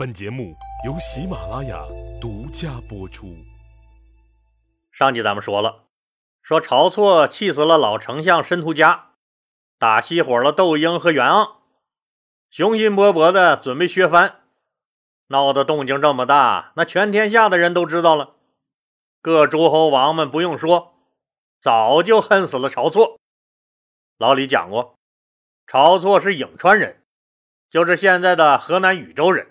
本节目由喜马拉雅独家播出。上集咱们说了，说晁错气死了老丞相申屠嘉，打熄火了窦婴和袁盎，雄心勃勃的准备削藩，闹得动静这么大，那全天下的人都知道了。各诸侯王们不用说，早就恨死了晁错。老李讲过，晁错是颍川人，就是现在的河南禹州人。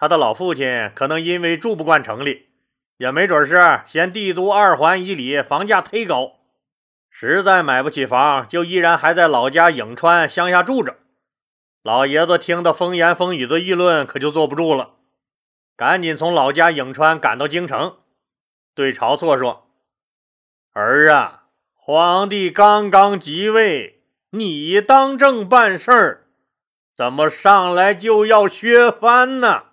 他的老父亲可能因为住不惯城里。也没准是嫌帝都二环以里房价忒高，实在买不起房，就依然还在老家颍川乡下住着。老爷子听得风言风语的议论，可就坐不住了，赶紧从老家颍川赶到京城，对晁错说：“儿啊，皇帝刚刚即位，你当政办事儿，怎么上来就要削藩呢？”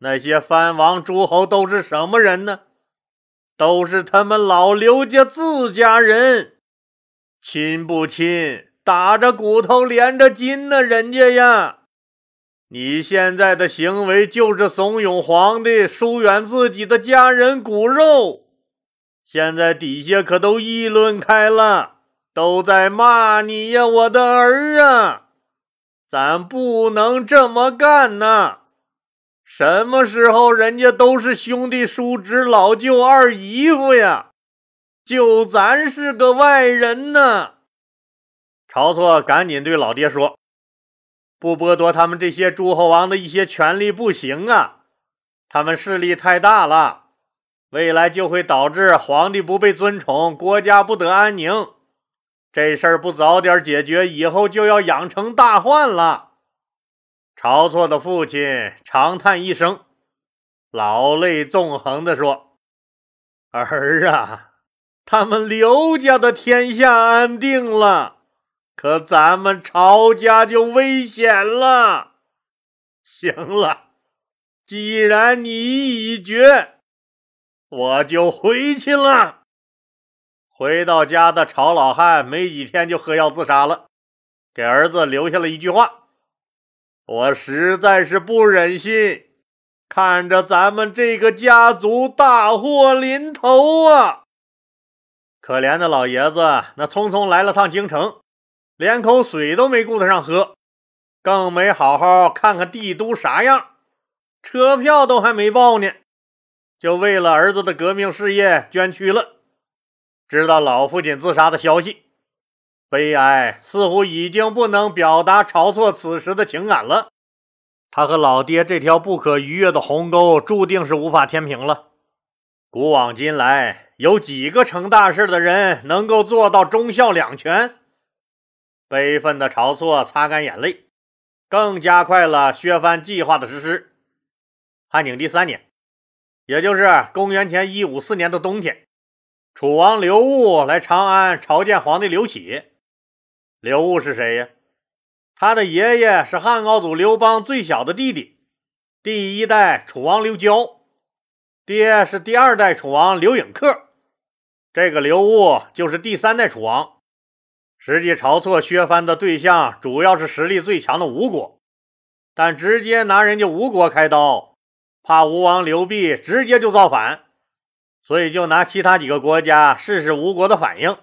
那些藩王诸侯都是什么人呢？都是他们老刘家自家人，亲不亲？打着骨头连着筋呢，人家呀！你现在的行为就是怂恿皇帝疏远自己的家人骨肉，现在底下可都议论开了，都在骂你呀，我的儿啊！咱不能这么干呐！什么时候人家都是兄弟、叔侄、老舅、二姨夫呀？就咱是个外人呢。晁错赶紧对老爹说：“不剥夺他们这些诸侯王的一些权利不行啊！他们势力太大了，未来就会导致皇帝不被尊崇，国家不得安宁。这事儿不早点解决，以后就要养成大患了。”晁错的父亲长叹一声，老泪纵横地说：“儿啊，他们刘家的天下安定了，可咱们晁家就危险了。行了，既然你已决，我就回去了。”回到家的晁老汉没几天就喝药自杀了，给儿子留下了一句话。我实在是不忍心看着咱们这个家族大祸临头啊！可怜的老爷子，那匆匆来了趟京城，连口水都没顾得上喝，更没好好看看帝都啥样，车票都还没报呢，就为了儿子的革命事业捐躯了。知道老父亲自杀的消息。悲哀似乎已经不能表达晁错此时的情感了。他和老爹这条不可逾越的鸿沟，注定是无法填平了。古往今来，有几个成大事的人能够做到忠孝两全？悲愤的晁错擦干眼泪，更加快了削藩计划的实施。汉景帝三年，也就是公元前一五四年的冬天，楚王刘戊来长安朝见皇帝刘启。刘戊是谁呀？他的爷爷是汉高祖刘邦最小的弟弟，第一代楚王刘交，爹是第二代楚王刘颖克。这个刘戊就是第三代楚王。实际晁错削藩的对象主要是实力最强的吴国，但直接拿人家吴国开刀，怕吴王刘濞直接就造反，所以就拿其他几个国家试试吴国的反应。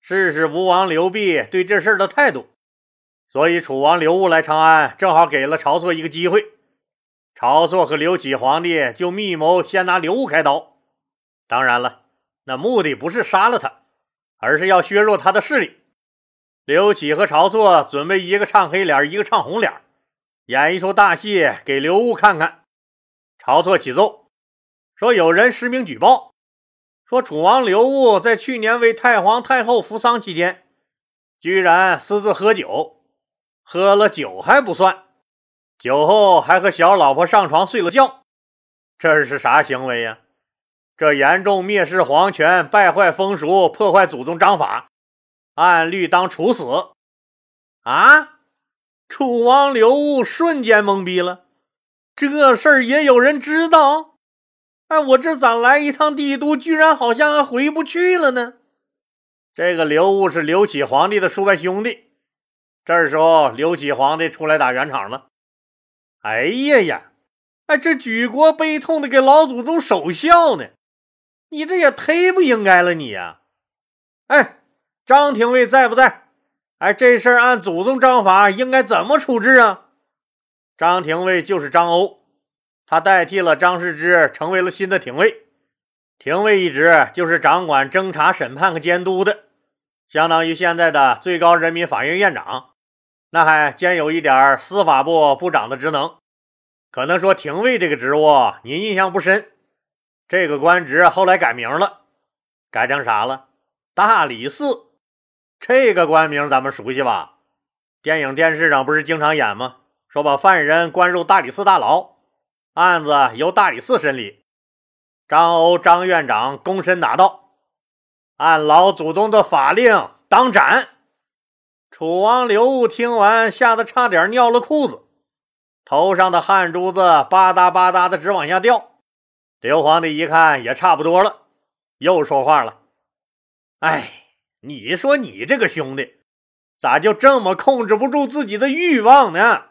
试试吴王刘濞对这事儿的态度，所以楚王刘戊来长安，正好给了晁错一个机会。晁错和刘启皇帝就密谋先拿刘戊开刀。当然了，那目的不是杀了他，而是要削弱他的势力。刘启和晁错准备一个唱黑脸，一个唱红脸，演一出大戏给刘戊看看。晁错启奏说，有人实名举报。说楚王刘戊在去年为太皇太后扶丧期间，居然私自喝酒，喝了酒还不算，酒后还和小老婆上床睡了觉，这是啥行为呀？这严重蔑视皇权，败坏风俗，破坏祖宗章法，按律当处死。啊！楚王刘戊瞬间懵逼了，这事儿也有人知道？哎，我这咋来一趟帝都，居然好像还回不去了呢？这个刘悟是刘启皇帝的叔伯兄弟。这时候，刘启皇帝出来打圆场了。哎呀呀，哎，这举国悲痛的给老祖宗守孝呢，你这也忒不应该了，你呀！哎，张廷尉在不在？哎，这事儿按祖宗章法应该怎么处置啊？张廷尉就是张欧，他代替了张世之，成为了新的廷尉。廷尉一职就是掌管侦查、审判和监督的，相当于现在的最高人民法院院长，那还兼有一点司法部部长的职能。可能说廷尉这个职务您印象不深，这个官职后来改名了，改成啥了？大理寺。这个官名咱们熟悉吧？电影、电视上不是经常演吗？说把犯人关入大理寺大牢，案子由大理寺审理。张欧张院长躬身答道：“按老祖宗的法令，当斩。”楚王刘戊听完，吓得差点尿了裤子，头上的汗珠子吧嗒吧嗒的直往下掉。刘皇帝一看也差不多了，又说话了：“哎，你说你这个兄弟。”咋就这么控制不住自己的欲望呢？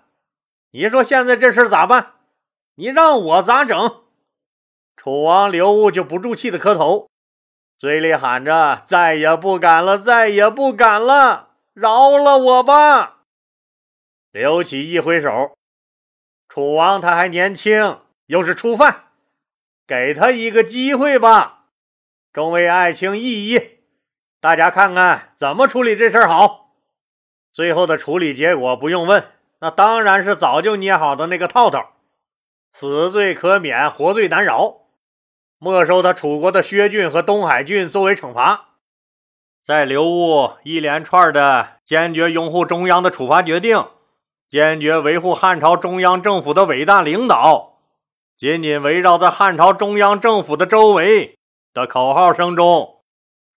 你说现在这事咋办？你让我咋整？楚王刘悟就不住气的磕头，嘴里喊着：“再也不敢了，再也不敢了，饶了我吧！”刘启一挥手：“楚王他还年轻，又是初犯，给他一个机会吧。众位爱卿议议，大家看看怎么处理这事儿好。”最后的处理结果不用问，那当然是早就捏好的那个套套：死罪可免，活罪难饶，没收他楚国的薛郡和东海郡作为惩罚。在刘戊一连串的坚决拥护中央的处罚决定，坚决维护汉朝中央政府的伟大领导，紧紧围绕在汉朝中央政府的周围的口号声中，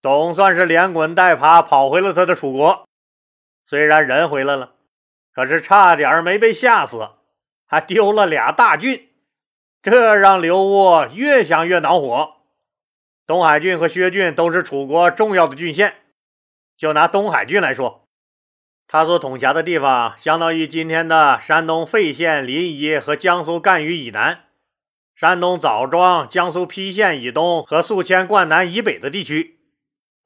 总算是连滚带爬跑回了他的楚国。虽然人回来了，可是差点没被吓死，还丢了俩大郡，这让刘沃越想越恼火。东海郡和薛郡都是楚国重要的郡县，就拿东海郡来说，他所统辖的地方相当于今天的山东费县、临沂和江苏赣榆以南，山东枣庄、江苏邳县以东和宿迁灌南以北的地区。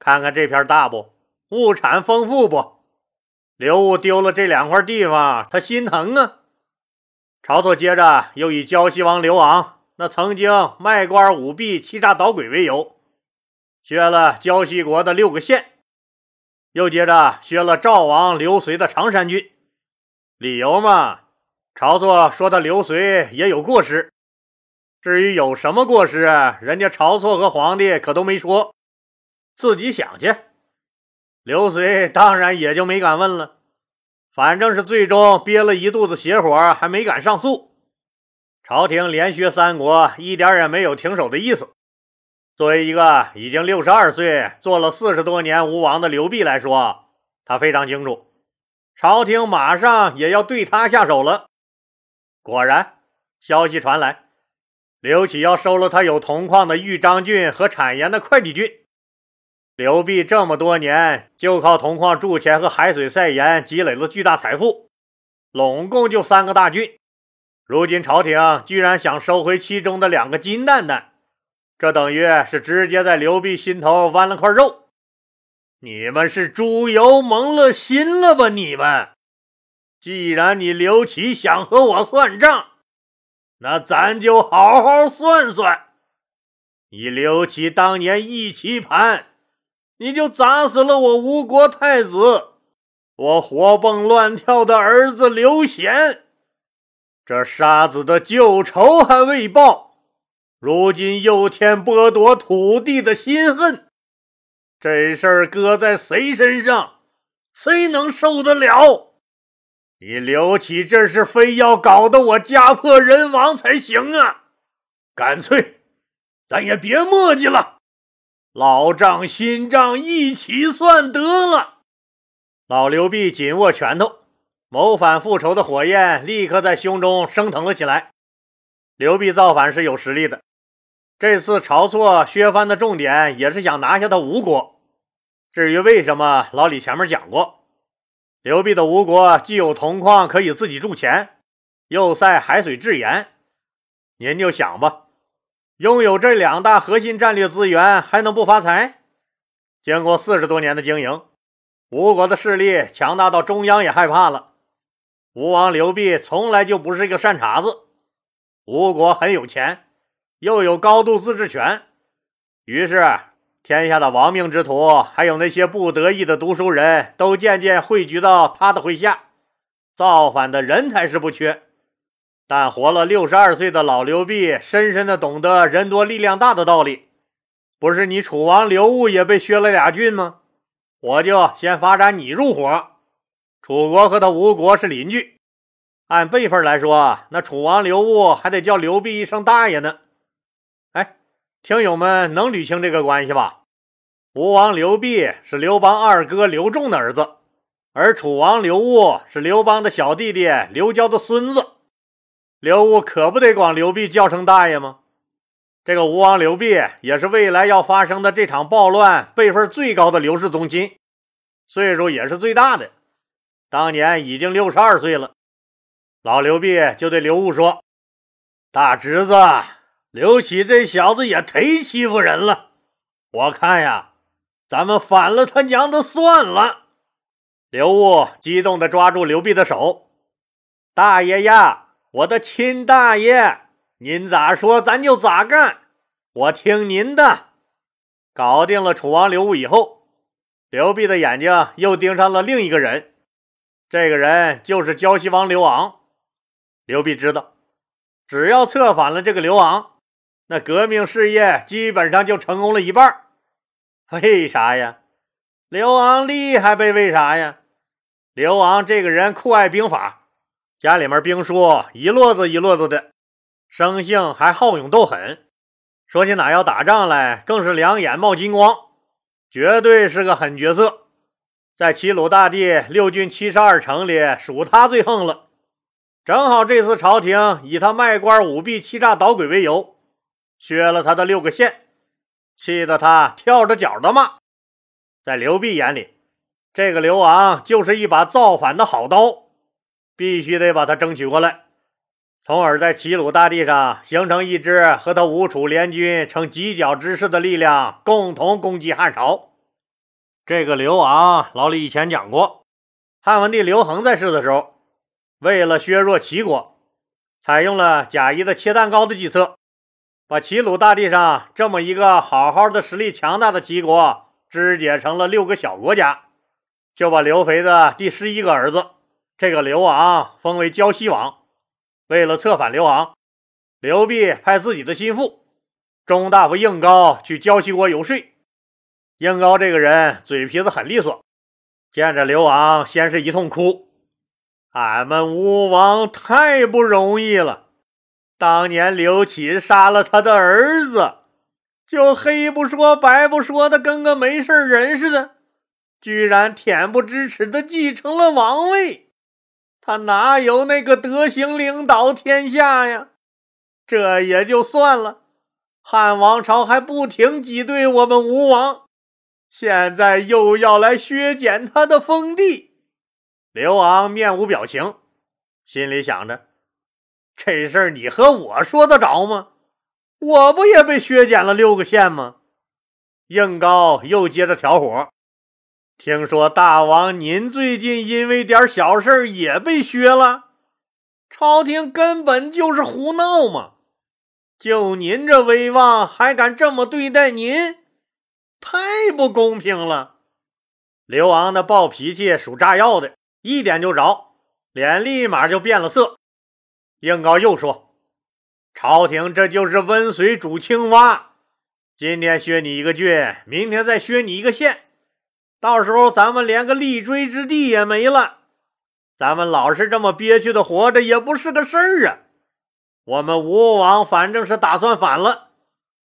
看看这片大不？物产丰富不？刘戊丢了这两块地方，他心疼啊。晁错接着又以胶西王刘昂那曾经卖官舞弊、欺诈捣鬼为由，削了胶西国的六个县，又接着削了赵王刘随的常山郡。理由嘛，晁错说他刘随也有过失。至于有什么过失，人家晁错和皇帝可都没说，自己想去。刘随当然也就没敢问了，反正是最终憋了一肚子邪火，还没敢上诉。朝廷连削三国，一点也没有停手的意思。作为一个已经六十二岁、做了四十多年吴王的刘濞来说，他非常清楚，朝廷马上也要对他下手了。果然，消息传来，刘启要收了他有铜矿的豫章郡和产盐的会稽郡。刘濞这么多年就靠铜矿铸钱和海水晒盐积累了巨大财富，拢共就三个大郡。如今朝廷居然想收回其中的两个金蛋蛋，这等于是直接在刘濞心头剜了块肉。你们是猪油蒙了心了吧？你们，既然你刘琦想和我算账，那咱就好好算算。你刘琦当年一棋盘。你就砸死了我吴国太子，我活蹦乱跳的儿子刘贤，这杀子的旧仇还未报，如今又添剥夺土地的心恨，这事儿搁在谁身上，谁能受得了？你刘启这是非要搞得我家破人亡才行啊！干脆，咱也别磨叽了。老账新账一起算得了。老刘备紧握拳头，谋反复仇的火焰立刻在胸中升腾了起来。刘备造反是有实力的，这次晁错削藩的重点也是想拿下他吴国。至于为什么，老李前面讲过，刘备的吴国既有铜矿可以自己铸钱，又塞海水制盐，您就想吧，拥有这两大核心战略资源，还能不发财？经过四十多年的经营，吴国的势力强大到中央也害怕了。吴王刘濞从来就不是一个善茬子，吴国很有钱，又有高度自治权，于是天下的亡命之徒，还有那些不得意的读书人，都渐渐汇聚到他的麾下。造反的人才是不缺，但活了六十二岁的老刘濞，深深的懂得人多力量大的道理。不是你楚王刘戊也被削了俩郡吗？我就先发展你入伙。楚国和他吴国是邻居，按辈分来说，那楚王刘戊还得叫刘濞一声大爷呢。哎，听友们能捋清这个关系吧？吴王刘濞是刘邦二哥刘仲的儿子，而楚王刘戊是刘邦的小弟弟刘交的孙子。刘戊可不得管刘濞叫声大爷吗？这个吴王刘濞也是未来要发生的这场暴乱辈分最高的刘氏宗亲，岁数也是最大的。当年已经六十二岁了，老刘濞就对刘戊说：“大侄子，刘启这小子也忒欺负人了，我看呀，咱们反了他娘的算了。”刘戊激动地抓住刘濞的手：“大爷呀，我的亲大爷，您咋说咱就咋干，我听您的。”搞定了楚王刘戊以后，刘濞的眼睛又盯上了另一个人。这个人就是胶西王刘昂。刘濞知道，只要策反了这个刘昂，那革命事业基本上就成功了一半。为啥呀？刘昂厉害呗？为啥呀？刘昂这个人酷爱兵法，家里面兵书一摞子一摞子的，生性还好勇斗狠。说起哪要打仗来，更是两眼冒金光，绝对是个狠角色。在齐鲁大地六郡七十二城里，属他最横了。正好这次朝廷以他卖官舞弊、欺诈捣鬼为由，削了他的六个县，气得他跳着脚的骂。在刘濞眼里，这个刘昂就是一把造反的好刀，必须得把他争取过来，从而在齐鲁大地上形成一支和他吴楚联军成犄角之势的力量，共同攻击汉朝。这个刘昂，老李以前讲过，汉文帝刘恒在世的时候，为了削弱齐国，采用了贾谊的切蛋糕的计策，把齐鲁大地上这么一个好好的实力强大的齐国肢解成了六个小国家，就把刘肥的第十一个儿子这个刘昂封为胶西王。为了策反刘昂，刘濞派自己的心腹中大夫应高去胶西国游说。应高这个人嘴皮子很利索，见着刘昂，先是一通哭：“俺们吴王太不容易了，当年刘启杀了他的儿子，就黑不说白不说的，跟个没事人似的，居然恬不知耻的继承了王位，他哪有那个德行领导天下呀？这也就算了，汉王朝还不停挤兑我们吴王。”现在又要来削减他的封地，刘昂面无表情，心里想着：这事儿你和我说得着吗？我不也被削减了六个县吗？应高又接着挑火，听说大王您最近因为点小事也被削了，朝廷根本就是胡闹嘛！就您这威望，还敢这么对待您？太不公平了！刘昂那暴脾气属炸药的，一点就着，脸立马就变了色。应高又说：“朝廷这就是温水煮青蛙，今天削你一个郡，明天再削你一个县，到时候咱们连个立锥之地也没了。咱们老是这么憋屈的活着，也不是个事儿啊！我们吴王反正是打算反了。”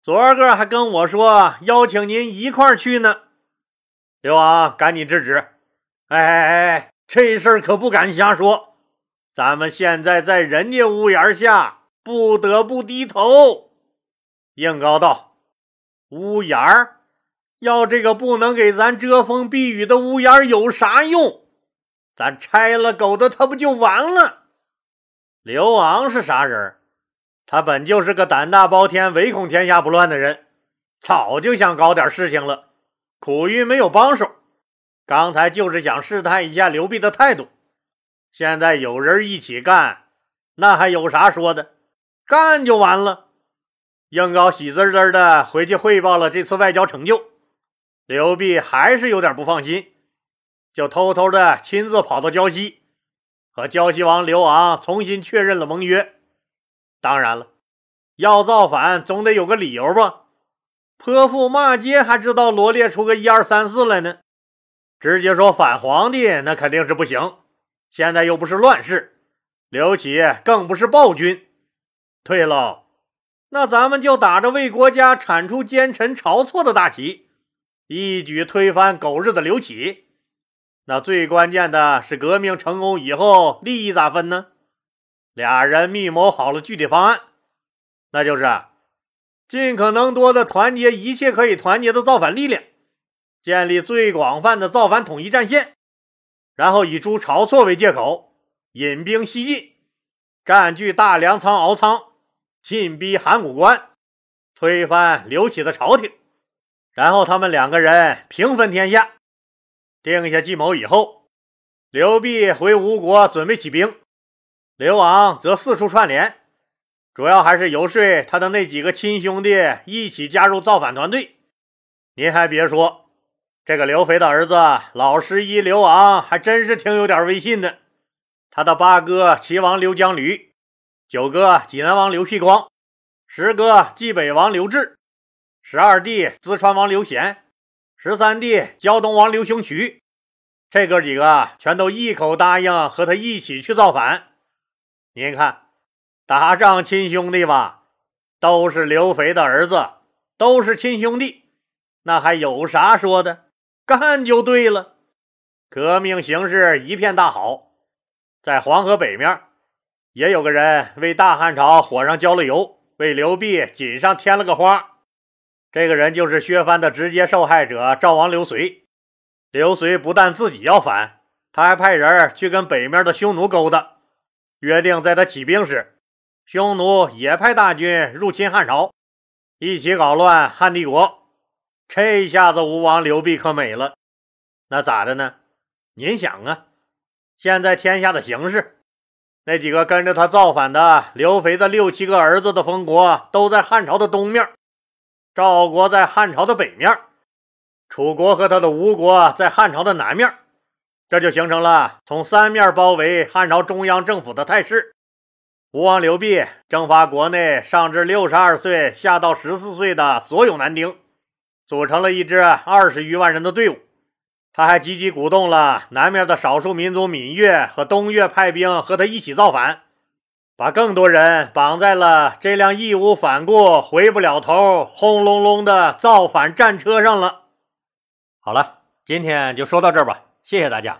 昨个还跟我说邀请您一块儿去呢，刘王赶紧制止。哎哎哎，这事儿可不敢瞎说，咱们现在在人家屋檐下，不得不低头。应高道：“屋檐儿，要这个不能给咱遮风避雨的屋檐有啥用？咱拆了狗的，他不就完了？”刘昂是啥人？他本就是个胆大包天、唯恐天下不乱的人，早就想搞点事情了，苦于没有帮手。刚才就是想试探一下刘备的态度，现在有人一起干，那还有啥说的？干就完了。应高喜滋滋的回去汇报了这次外交成就，刘备还是有点不放心，就偷偷的亲自跑到胶西，和胶西王刘昂重新确认了盟约。当然了，要造反总得有个理由吧？泼妇骂街还知道罗列出个一二三四来呢？直接说反皇帝那肯定是不行，现在又不是乱世，刘启更不是暴君。对喽，那咱们就打着为国家铲除奸臣晁错的大旗，一举推翻狗日的刘启。那最关键的是，革命成功以后利益咋分呢？俩人密谋好了具体方案，那就是尽可能多的团结一切可以团结的造反力量。建立最广泛的造反统一战线，然后以诛晁错为借口，引兵西进，占据大粮仓、敖仓，进逼函谷关，推翻刘启的朝廷，然后他们两个人平分天下。定下计谋以后，刘弼回吴国准备起兵，刘昂则四处串联，主要还是游说他的那几个亲兄弟一起加入造反团队。您还别说。这个刘肥的儿子老十一刘昂还真是挺有点威信的。他的八哥齐王刘江驴，九哥济南王刘辟光，十哥冀北王刘志，十二弟淄川王刘贤，十三弟胶东王刘雄渠，这哥几个全都一口答应和他一起去造反。您看，打仗亲兄弟吧，都是刘肥的儿子，都是亲兄弟，那还有啥说的？干就对了，革命形势一片大好。在黄河北面，也有个人为大汉朝火上浇了油，为刘弼锦上添了个花。这个人就是削藩的直接受害者赵王刘随。刘随不但自己要反，他还派人去跟北面的匈奴勾搭，约定在他起兵时，匈奴也派大军入侵汉朝，一起搞乱汉帝国。这一下子，吴王刘濞可美了。那咋的呢？您想啊，现在天下的形势，那几个跟着他造反的刘肥的六七个儿子的封国都在汉朝的东面，赵国在汉朝的北面，楚国和他的吴国在汉朝的南面，这就形成了从三面包围汉朝中央政府的态势。吴王刘濞征发国内上至六十二岁，下到十四岁的所有男丁。组成了一支二十余万人的队伍，他还积极鼓动了南面的少数民族闽越和东越派兵和他一起造反，把更多人绑在了这辆义无反顾、回不了头、轰隆隆的造反战车上了。好了，今天就说到这儿吧，谢谢大家。